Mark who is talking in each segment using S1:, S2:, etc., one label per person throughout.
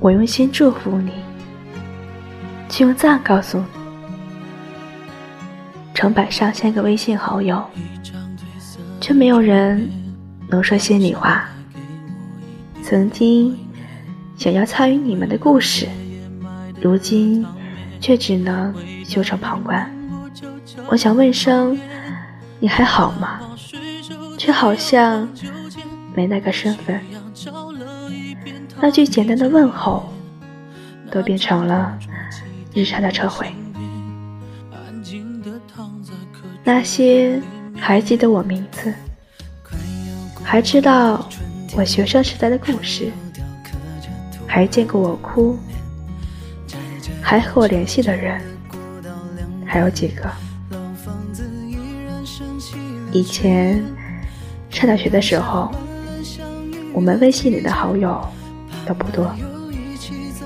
S1: 我用心祝福你，却用赞告诉你。成百上千个微信好友，却没有人能说心里话。曾经想要参与你们的故事，如今却只能袖手旁观。我想问声你还好吗？却好像没那个身份。那句简单的问候，都变成了日常的撤回。那些还记得我名字，还知道我学生时代的故事，还见过我哭，还和我联系的人，还有几个。以前上大学的时候，我们微信里的好友。都不多，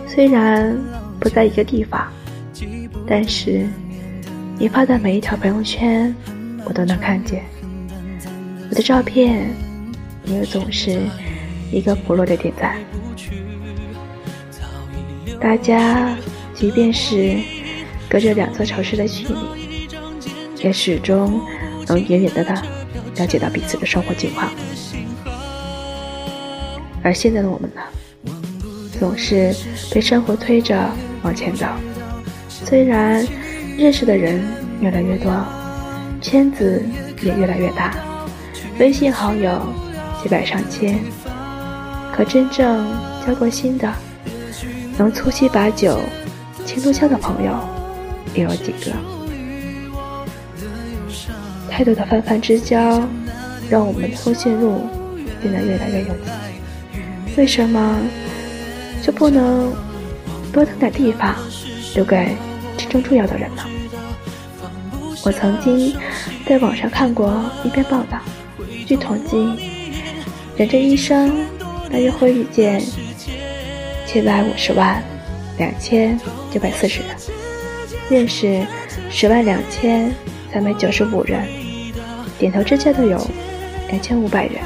S1: 虽然不在一个地方，但是你发的每一条朋友圈，我都能看见。我的照片，你又总是一个不落的点赞。大家即便是隔着两座城市的距离，也始终能远远的的了解到彼此的生活情况。而现在的我们呢？总是被生活推着往前走，虽然认识的人越来越多，圈子也越来越大，微信好友几百上千，可真正交过心的，能粗七把酒倾通宵的朋友，又有几个？太多的泛泛之交，让我们的通讯录变得越来越拥挤。为什么？就不能多腾点地方留给真正重要的人呢？我曾经在网上看过一篇报道，据统计，人这一生大约会遇见七百五十万两千九百四十人，认识十万两千三百九十五人，点头之交的有两千五百人，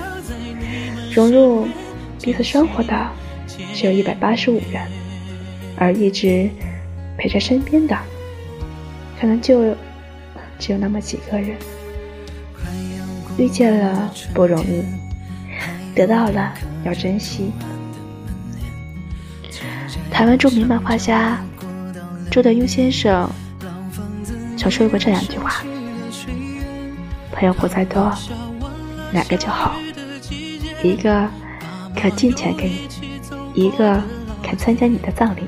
S1: 融入彼此生活的。只有一百八十五人，而一直陪在身边的，可能就只有那么几个人。遇见了不容易，得到了要珍惜。台湾著名漫画家朱德庸先生曾说过这样一句话：“朋友不在多，两个就好，一个可金钱给你。”一个肯参加你的葬礼，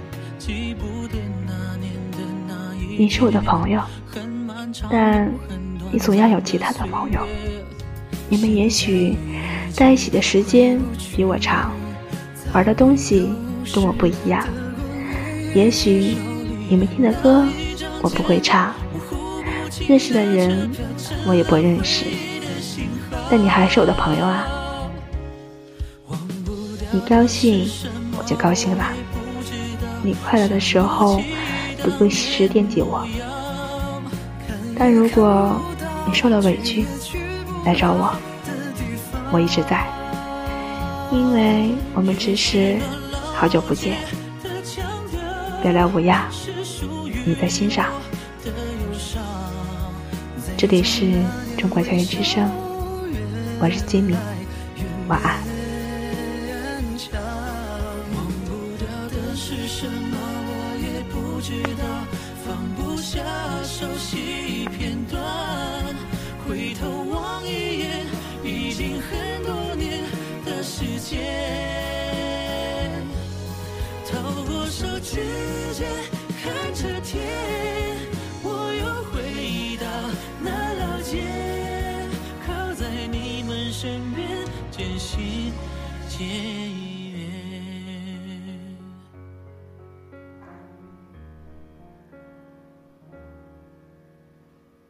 S1: 你是我的朋友，但你总要有其他的朋友。你们也许在一起的时间比我长，玩的东西跟我不一样。也许你们听的歌我不会唱，认识的人我也不认识，但你还是我的朋友啊。你高兴。我就高兴了。你快乐的时候，不会时时惦记我；但如果你受了委屈，来找我，我一直在，因为我们只是好久不见，别来无恙，你在心上。这里是中国校园之声，我是金明，晚安。什么我也不知道放不下熟悉片段，回头望一眼，已经很多年的时间。透过手指间看着天，